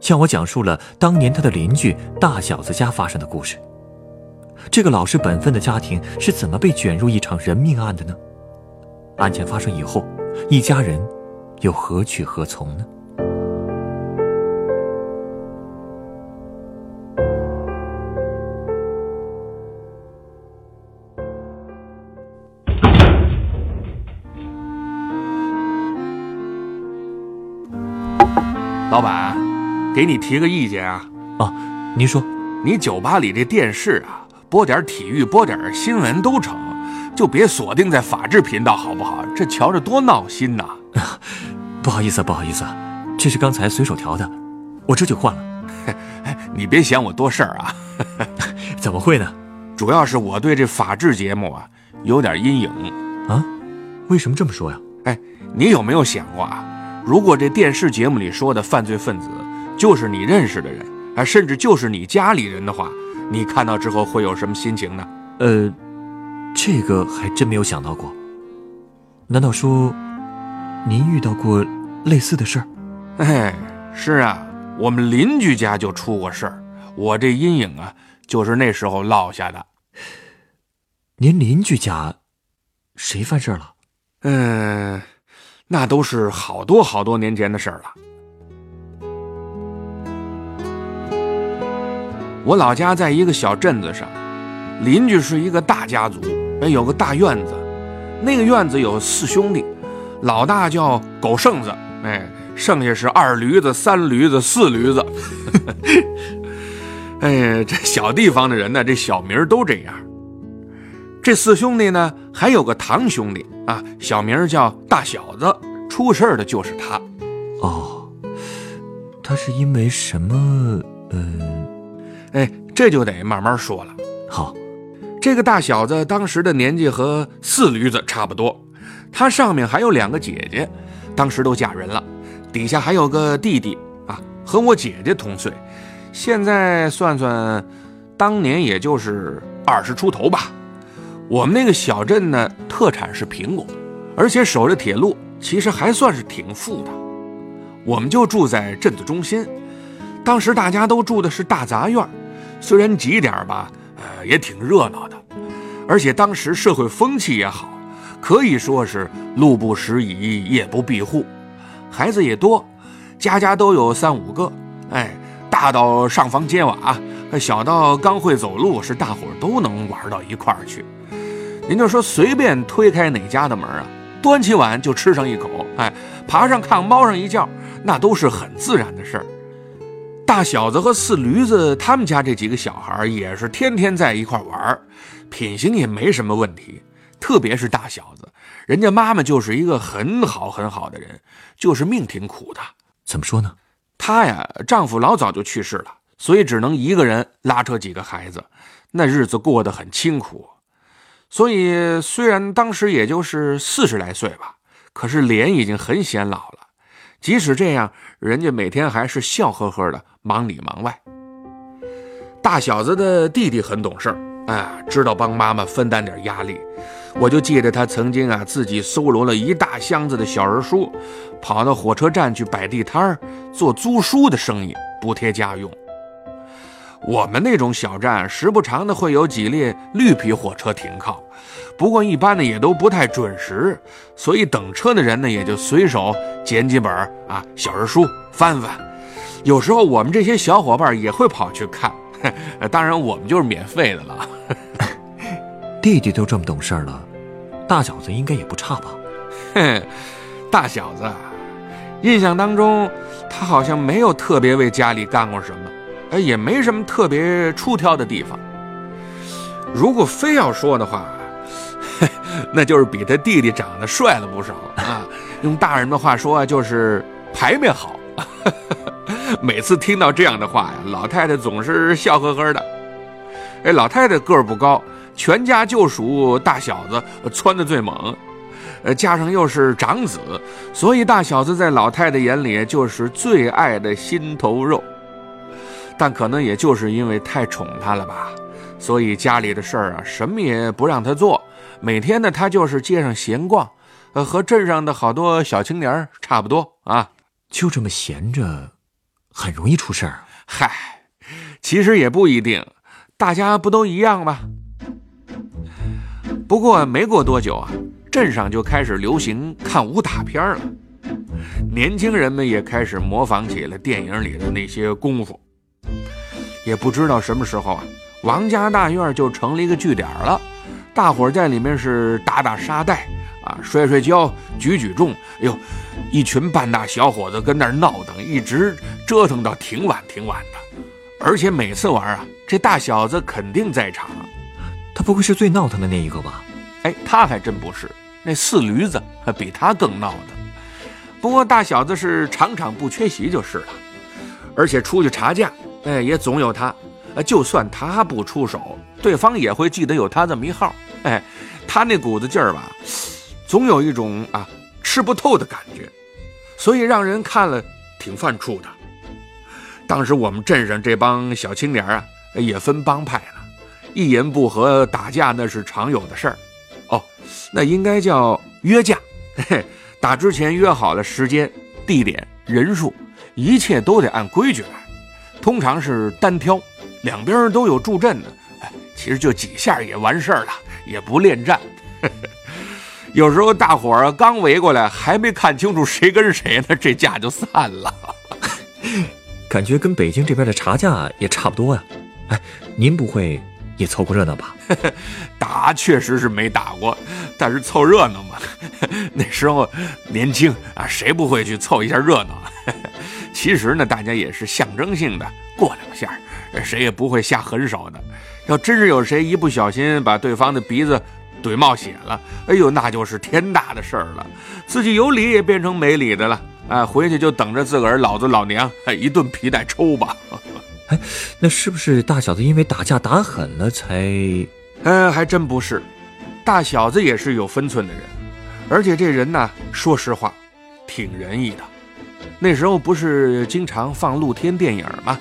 向我讲述了当年他的邻居大小子家发生的故事。这个老实本分的家庭是怎么被卷入一场人命案的呢？案件发生以后，一家人又何去何从呢？给你提个意见啊！啊，您说，你酒吧里这电视啊，播点体育，播点新闻都成，就别锁定在法制频道，好不好？这瞧着多闹心呐！不好意思，不好意思，这是刚才随手调的，我这就换了。你别嫌我多事儿啊！怎么会呢？主要是我对这法制节目啊有点阴影啊。为什么这么说呀？哎，你有没有想过啊？如果这电视节目里说的犯罪分子，就是你认识的人，啊，甚至就是你家里人的话，你看到之后会有什么心情呢？呃，这个还真没有想到过。难道说，您遇到过类似的事儿？哎，是啊，我们邻居家就出过事儿，我这阴影啊，就是那时候落下的。您邻居家，谁犯事儿了？嗯，那都是好多好多年前的事儿了。我老家在一个小镇子上，邻居是一个大家族，哎，有个大院子，那个院子有四兄弟，老大叫狗剩子，哎，剩下是二驴子、三驴子、四驴子。哎，这小地方的人呢，这小名都这样。这四兄弟呢，还有个堂兄弟啊，小名叫大小子，出事的就是他。哦，他是因为什么？嗯。哎，这就得慢慢说了。好，这个大小子当时的年纪和四驴子差不多，他上面还有两个姐姐，当时都嫁人了，底下还有个弟弟啊，和我姐姐同岁，现在算算，当年也就是二十出头吧。我们那个小镇呢，特产是苹果，而且守着铁路，其实还算是挺富的。我们就住在镇子中心。当时大家都住的是大杂院，虽然挤点吧，呃，也挺热闹的。而且当时社会风气也好，可以说是路不拾遗，夜不闭户，孩子也多，家家都有三五个。哎，大到上房揭瓦，小到刚会走路，是大伙都能玩到一块儿去。您就说随便推开哪家的门啊，端起碗就吃上一口，哎，爬上炕猫上一觉，那都是很自然的事儿。大小子和四驴子他们家这几个小孩也是天天在一块玩，品行也没什么问题。特别是大小子，人家妈妈就是一个很好很好的人，就是命挺苦的。怎么说呢？她呀，丈夫老早就去世了，所以只能一个人拉扯几个孩子，那日子过得很清苦。所以虽然当时也就是四十来岁吧，可是脸已经很显老了。即使这样，人家每天还是笑呵呵的。忙里忙外，大小子的弟弟很懂事啊，知道帮妈妈分担点压力。我就记得他曾经啊，自己搜罗了一大箱子的小人书，跑到火车站去摆地摊儿，做租书的生意，补贴家用。我们那种小站，时不常的会有几列绿皮火车停靠，不过一般的也都不太准时，所以等车的人呢，也就随手捡几本啊小人书翻翻。有时候我们这些小伙伴也会跑去看，当然我们就是免费的了。弟弟都这么懂事了，大小子应该也不差吧？哼，大小子，印象当中他好像没有特别为家里干过什么，哎，也没什么特别出挑的地方。如果非要说的话，那就是比他弟弟长得帅了不少啊。用大人的话说，就是牌面好。每次听到这样的话呀，老太太总是笑呵呵的。哎，老太太个儿不高，全家就属大小子窜的最猛，呃，加上又是长子，所以大小子在老太太眼里就是最爱的心头肉。但可能也就是因为太宠他了吧，所以家里的事儿啊，什么也不让他做，每天呢，他就是街上闲逛，呃，和镇上的好多小青年差不多啊，就这么闲着。很容易出事儿，嗨，其实也不一定，大家不都一样吗？不过没过多久啊，镇上就开始流行看武打片了，年轻人们也开始模仿起了电影里的那些功夫。也不知道什么时候啊，王家大院就成了一个据点了，大伙在里面是打打沙袋。啊，摔摔跤，举举重，哎呦，一群半大小伙子跟那儿闹腾，一直折腾到挺晚挺晚的。而且每次玩啊，这大小子肯定在场。他不会是最闹腾的那一个吧？哎，他还真不是，那四驴子比他更闹腾。不过大小子是场场不缺席就是了。而且出去查价，哎，也总有他。就算他不出手，对方也会记得有他这么一号。哎，他那股子劲儿吧。总有一种啊吃不透的感觉，所以让人看了挺犯怵的。当时我们镇上这帮小青年啊，也分帮派了，一言不合打架那是常有的事儿。哦，那应该叫约架。嘿打之前约好了时间、地点、人数，一切都得按规矩来。通常是单挑，两边都有助阵的。哎，其实就几下也完事儿了，也不恋战。有时候大伙儿刚围过来，还没看清楚谁跟谁呢，这架就散了。感觉跟北京这边的茶架也差不多呀。哎，您不会也凑过热闹吧？打确实是没打过，但是凑热闹嘛。那时候年轻啊，谁不会去凑一下热闹？其实呢，大家也是象征性的过两下，谁也不会下狠手的。要真是有谁一不小心把对方的鼻子。怼冒血了，哎呦，那就是天大的事儿了，自己有理也变成没理的了，啊，回去就等着自个儿老子老娘哎一顿皮带抽吧。哎，那是不是大小子因为打架打狠了才？嗯，还真不是，大小子也是有分寸的人，而且这人呢，说实话，挺仁义的。那时候不是经常放露天电影吗？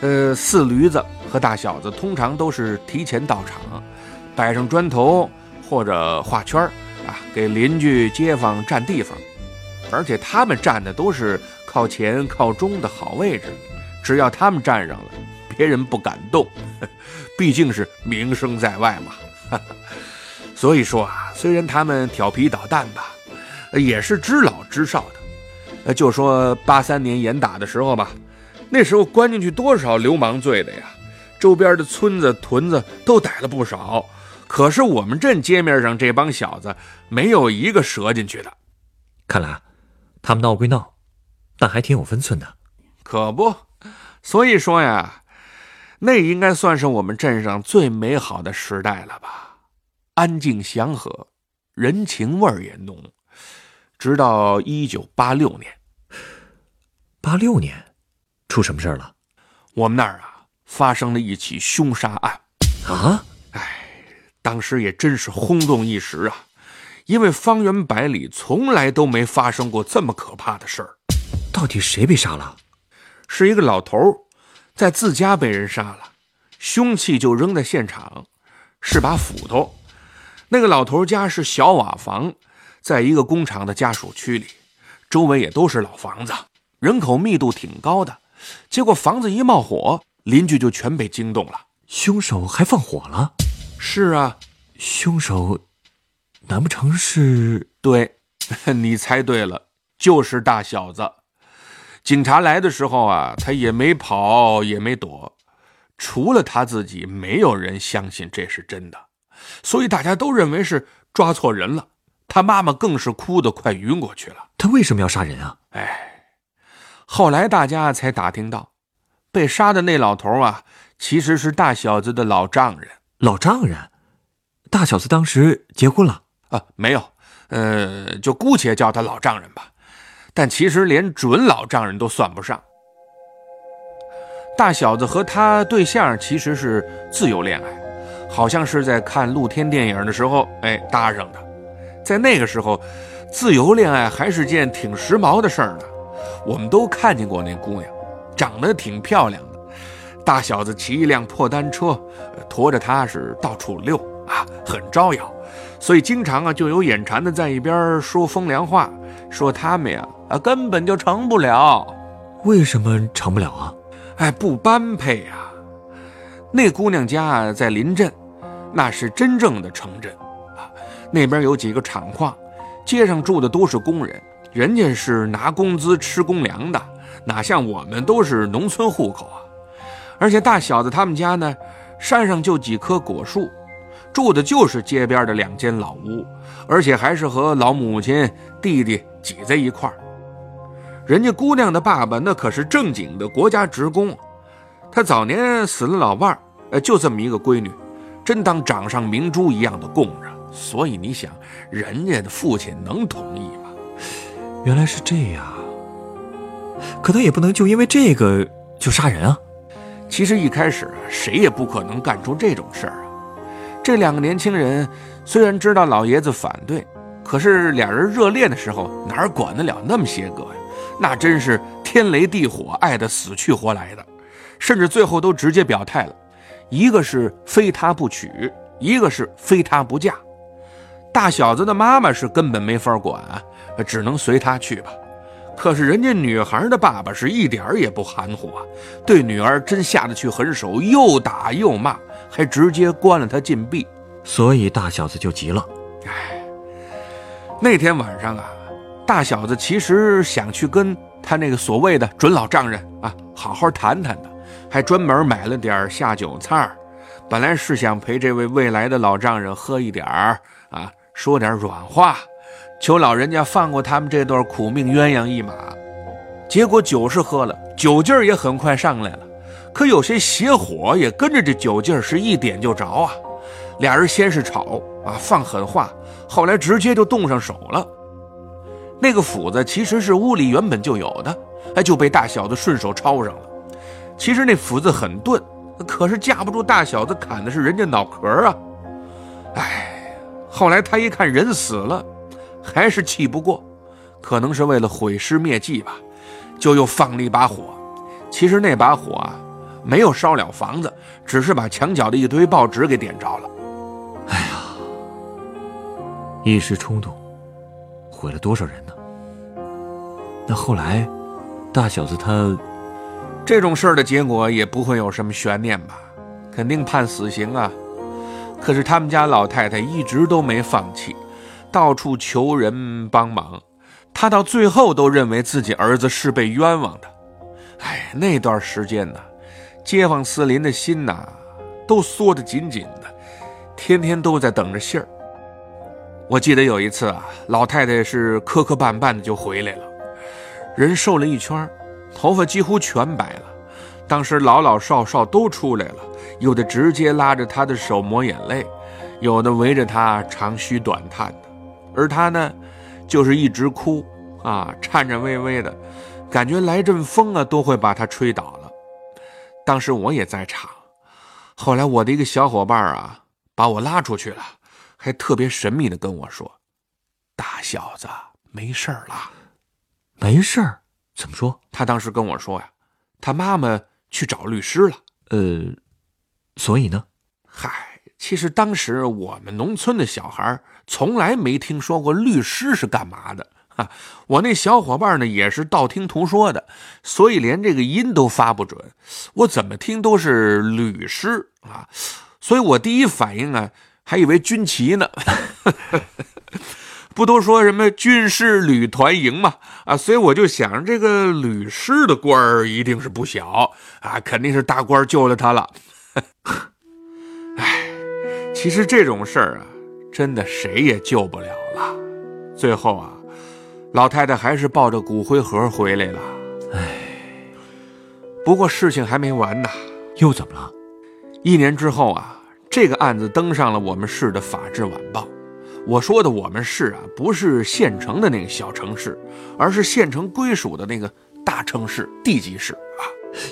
呃，四驴子和大小子通常都是提前到场。摆上砖头或者画圈啊，给邻居街坊占地方，而且他们站的都是靠前靠中的好位置，只要他们站上了，别人不敢动，毕竟是名声在外嘛。所以说啊，虽然他们调皮捣蛋吧，也是知老知少的。呃，就说八三年严打的时候吧，那时候关进去多少流氓罪的呀，周边的村子屯子都逮了不少。可是我们镇街面上这帮小子没有一个折进去的，看来他们闹归闹，但还挺有分寸的。可不，所以说呀，那应该算是我们镇上最美好的时代了吧？安静祥和，人情味儿也浓。直到一九八六年，八六年出什么事儿了？我们那儿啊发生了一起凶杀案啊！哎当时也真是轰动一时啊，因为方圆百里从来都没发生过这么可怕的事儿。到底谁被杀了？是一个老头，在自家被人杀了，凶器就扔在现场，是把斧头。那个老头家是小瓦房，在一个工厂的家属区里，周围也都是老房子，人口密度挺高的。结果房子一冒火，邻居就全被惊动了。凶手还放火了。是啊，凶手，难不成是？对，你猜对了，就是大小子。警察来的时候啊，他也没跑，也没躲，除了他自己，没有人相信这是真的，所以大家都认为是抓错人了。他妈妈更是哭得快晕过去了。他为什么要杀人啊？哎，后来大家才打听到，被杀的那老头啊，其实是大小子的老丈人。老丈人，大小子当时结婚了啊？没有，呃，就姑且叫他老丈人吧。但其实连准老丈人都算不上。大小子和他对象其实是自由恋爱，好像是在看露天电影的时候，哎搭上的。在那个时候，自由恋爱还是件挺时髦的事儿呢。我们都看见过那姑娘，长得挺漂亮的。大小子骑一辆破单车，驮着她是到处溜啊，很招摇。所以经常啊，就有眼馋的在一边说风凉话，说他们呀啊根本就成不了。为什么成不了啊？哎，不般配呀。那姑娘家在临镇，那是真正的城镇啊。那边有几个厂矿，街上住的都是工人，人家是拿工资吃公粮的，哪像我们都是农村户口啊。而且大小子他们家呢，山上就几棵果树，住的就是街边的两间老屋，而且还是和老母亲、弟弟挤在一块儿。人家姑娘的爸爸那可是正经的国家职工，他早年死了老伴儿，呃，就这么一个闺女，真当掌上明珠一样的供着。所以你想，人家的父亲能同意吗？原来是这样，可他也不能就因为这个就杀人啊。其实一开始谁也不可能干出这种事儿啊！这两个年轻人虽然知道老爷子反对，可是俩人热恋的时候哪管得了那么些个呀？那真是天雷地火，爱得死去活来的，甚至最后都直接表态了：一个是非他不娶，一个是非他不嫁。大小子的妈妈是根本没法管，只能随他去吧。可是人家女孩的爸爸是一点儿也不含糊啊，对女儿真下得去狠手，又打又骂，还直接关了她禁闭。所以大小子就急了。哎，那天晚上啊，大小子其实想去跟他那个所谓的准老丈人啊好好谈谈的，还专门买了点下酒菜本来是想陪这位未来的老丈人喝一点儿啊，说点软话。求老人家放过他们这对苦命鸳鸯一马，结果酒是喝了，酒劲儿也很快上来了，可有些邪火也跟着这酒劲儿是一点就着啊。俩人先是吵啊，放狠话，后来直接就动上手了。那个斧子其实是屋里原本就有的，哎，就被大小子顺手抄上了。其实那斧子很钝，可是架不住大小子砍的是人家脑壳啊。哎，后来他一看人死了。还是气不过，可能是为了毁尸灭迹吧，就又放了一把火。其实那把火啊，没有烧了房子，只是把墙角的一堆报纸给点着了。哎呀，一时冲动，毁了多少人呢？那后来，大小子他这种事儿的结果也不会有什么悬念吧？肯定判死刑啊。可是他们家老太太一直都没放弃。到处求人帮忙，她到最后都认为自己儿子是被冤枉的。哎，那段时间呢，街坊四邻的心呐，都缩得紧紧的，天天都在等着信儿。我记得有一次啊，老太太是磕磕绊绊的就回来了，人瘦了一圈，头发几乎全白了。当时老老少少都出来了，有的直接拉着他的手抹眼泪，有的围着他长吁短叹的。而他呢，就是一直哭啊，颤颤巍巍的，感觉来阵风啊都会把他吹倒了。当时我也在场，后来我的一个小伙伴啊把我拉出去了，还特别神秘的跟我说：“大小子没事了，没事儿？怎么说？”他当时跟我说呀，他妈妈去找律师了。呃，所以呢？嗨。其实当时我们农村的小孩从来没听说过律师是干嘛的哈！我那小伙伴呢也是道听途说的，所以连这个音都发不准。我怎么听都是律师啊，所以我第一反应啊还以为军旗呢。不都说什么军事旅团营嘛啊，所以我就想这个吕师的官儿一定是不小啊，肯定是大官救了他了。哎其实这种事儿啊，真的谁也救不了了。最后啊，老太太还是抱着骨灰盒回来了。哎，不过事情还没完呢。又怎么了？一年之后啊，这个案子登上了我们市的《法制晚报》。我说的我们市啊，不是县城的那个小城市，而是县城归属的那个大城市地级市啊。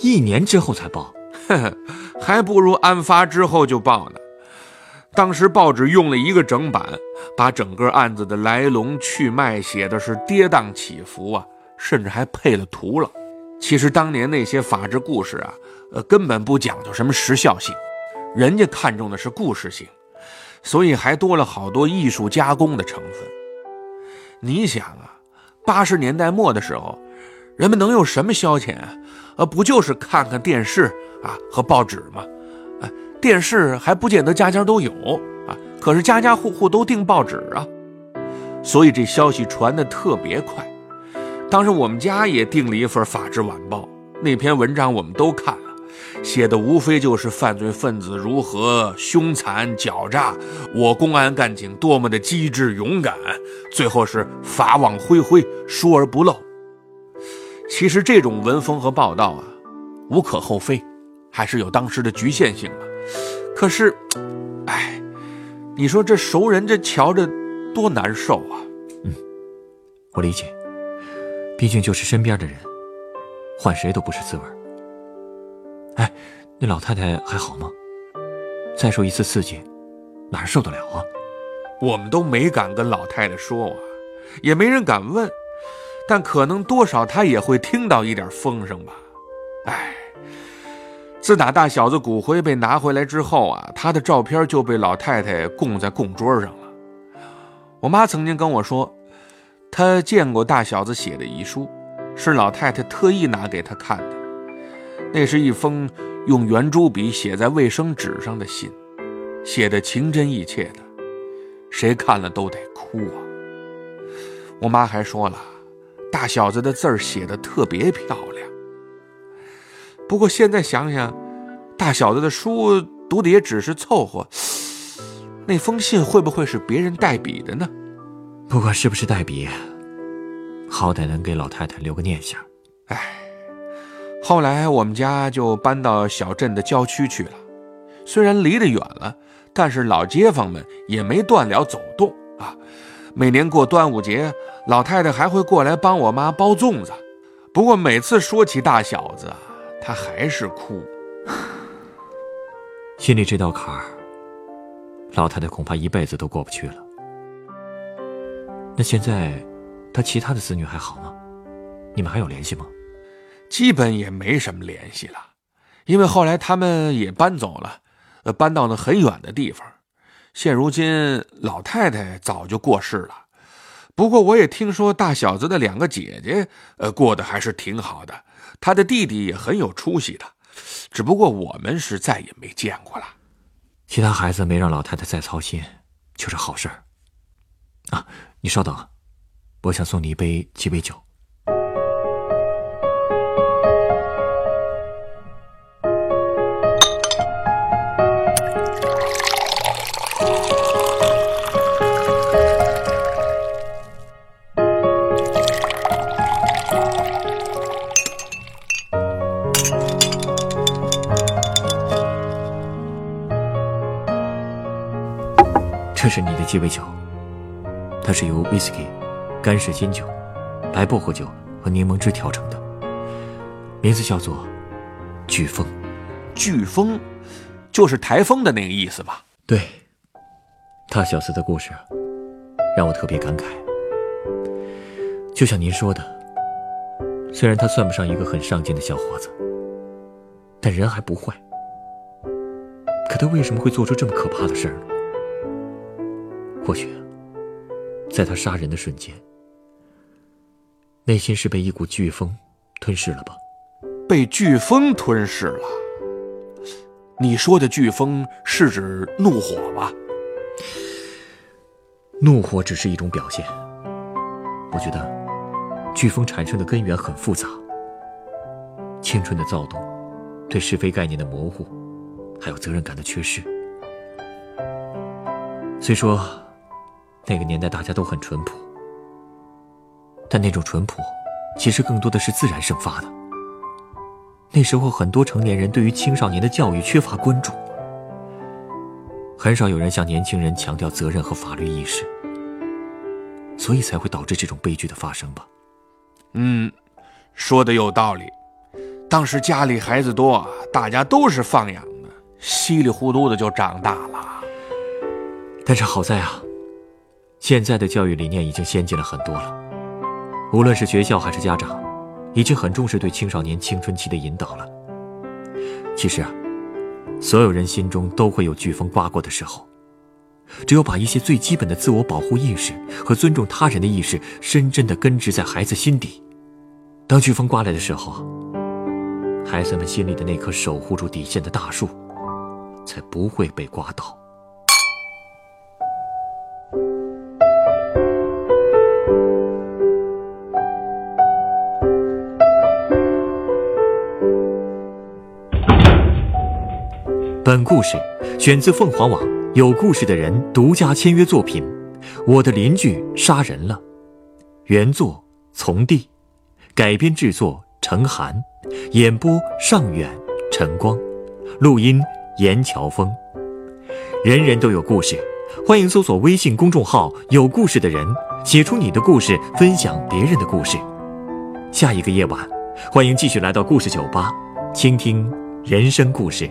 一年之后才报，呵呵，还不如案发之后就报呢。当时报纸用了一个整版，把整个案子的来龙去脉写的是跌宕起伏啊，甚至还配了图了。其实当年那些法制故事啊，呃，根本不讲究什么时效性，人家看重的是故事性，所以还多了好多艺术加工的成分。你想啊，八十年代末的时候，人们能有什么消遣啊？呃，不就是看看电视啊和报纸吗？电视还不见得家家都有啊，可是家家户户都订报纸啊，所以这消息传的特别快。当时我们家也订了一份《法制晚报》，那篇文章我们都看，写的无非就是犯罪分子如何凶残狡诈，我公安干警多么的机智勇敢，最后是法网恢恢，疏而不漏。其实这种文风和报道啊，无可厚非，还是有当时的局限性嘛。可是，哎，你说这熟人这瞧着多难受啊！嗯，我理解，毕竟就是身边的人，换谁都不是滋味。哎，那老太太还好吗？再受一次刺激，哪受得了啊？我们都没敢跟老太太说啊，也没人敢问，但可能多少她也会听到一点风声吧。哎。自打大小子骨灰被拿回来之后啊，他的照片就被老太太供在供桌上了。我妈曾经跟我说，她见过大小子写的遗书，是老太太特意拿给他看的。那是一封用圆珠笔写在卫生纸上的信，写的情真意切的，谁看了都得哭啊。我妈还说了，大小子的字儿写的特别漂亮。不过现在想想，大小子的书读的也只是凑合。那封信会不会是别人代笔的呢？不管是不是代笔，好歹能给老太太留个念想。哎，后来我们家就搬到小镇的郊区去了，虽然离得远了，但是老街坊们也没断了走动啊。每年过端午节，老太太还会过来帮我妈包粽子。不过每次说起大小子她。还是哭，心里这道坎儿，老太太恐怕一辈子都过不去了。那现在，他其他的子女还好吗？你们还有联系吗？基本也没什么联系了，因为后来他们也搬走了，呃，搬到了很远的地方。现如今，老太太早就过世了。不过，我也听说大小子的两个姐姐，呃，过得还是挺好的。他的弟弟也很有出息的，只不过我们是再也没见过了。其他孩子没让老太太再操心，就是好事儿。啊，你稍等，我想送你一杯鸡尾酒。的鸡尾酒，它是由威士忌、干式金酒、白薄荷酒和柠檬汁调成的，名字叫做“飓风”。飓风，就是台风的那个意思吧？对。大小子的故事让我特别感慨。就像您说的，虽然他算不上一个很上进的小伙子，但人还不坏。可他为什么会做出这么可怕的事儿呢？或许，在他杀人的瞬间，内心是被一股飓风吞噬了吧？被飓风吞噬了？你说的飓风是指怒火吧？怒火只是一种表现。我觉得，飓风产生的根源很复杂：青春的躁动，对是非概念的模糊，还有责任感的缺失。虽说。那个年代大家都很淳朴，但那种淳朴，其实更多的是自然生发的。那时候很多成年人对于青少年的教育缺乏关注，很少有人向年轻人强调责任和法律意识，所以才会导致这种悲剧的发生吧。嗯，说的有道理。当时家里孩子多，大家都是放养的，稀里糊涂的就长大了。但是好在啊，现在的教育理念已经先进了很多了，无论是学校还是家长，已经很重视对青少年青春期的引导了。其实啊，所有人心中都会有飓风刮过的时候，只有把一些最基本的自我保护意识和尊重他人的意识深深的根植在孩子心底，当飓风刮来的时候，孩子们心里的那棵守护住底线的大树，才不会被刮倒。本故事选自凤凰网有故事的人独家签约作品《我的邻居杀人了》，原作从弟，改编制作陈寒，演播尚远、晨光，录音严乔峰。人人都有故事，欢迎搜索微信公众号“有故事的人”，写出你的故事，分享别人的故事。下一个夜晚，欢迎继续来到故事酒吧，倾听人生故事。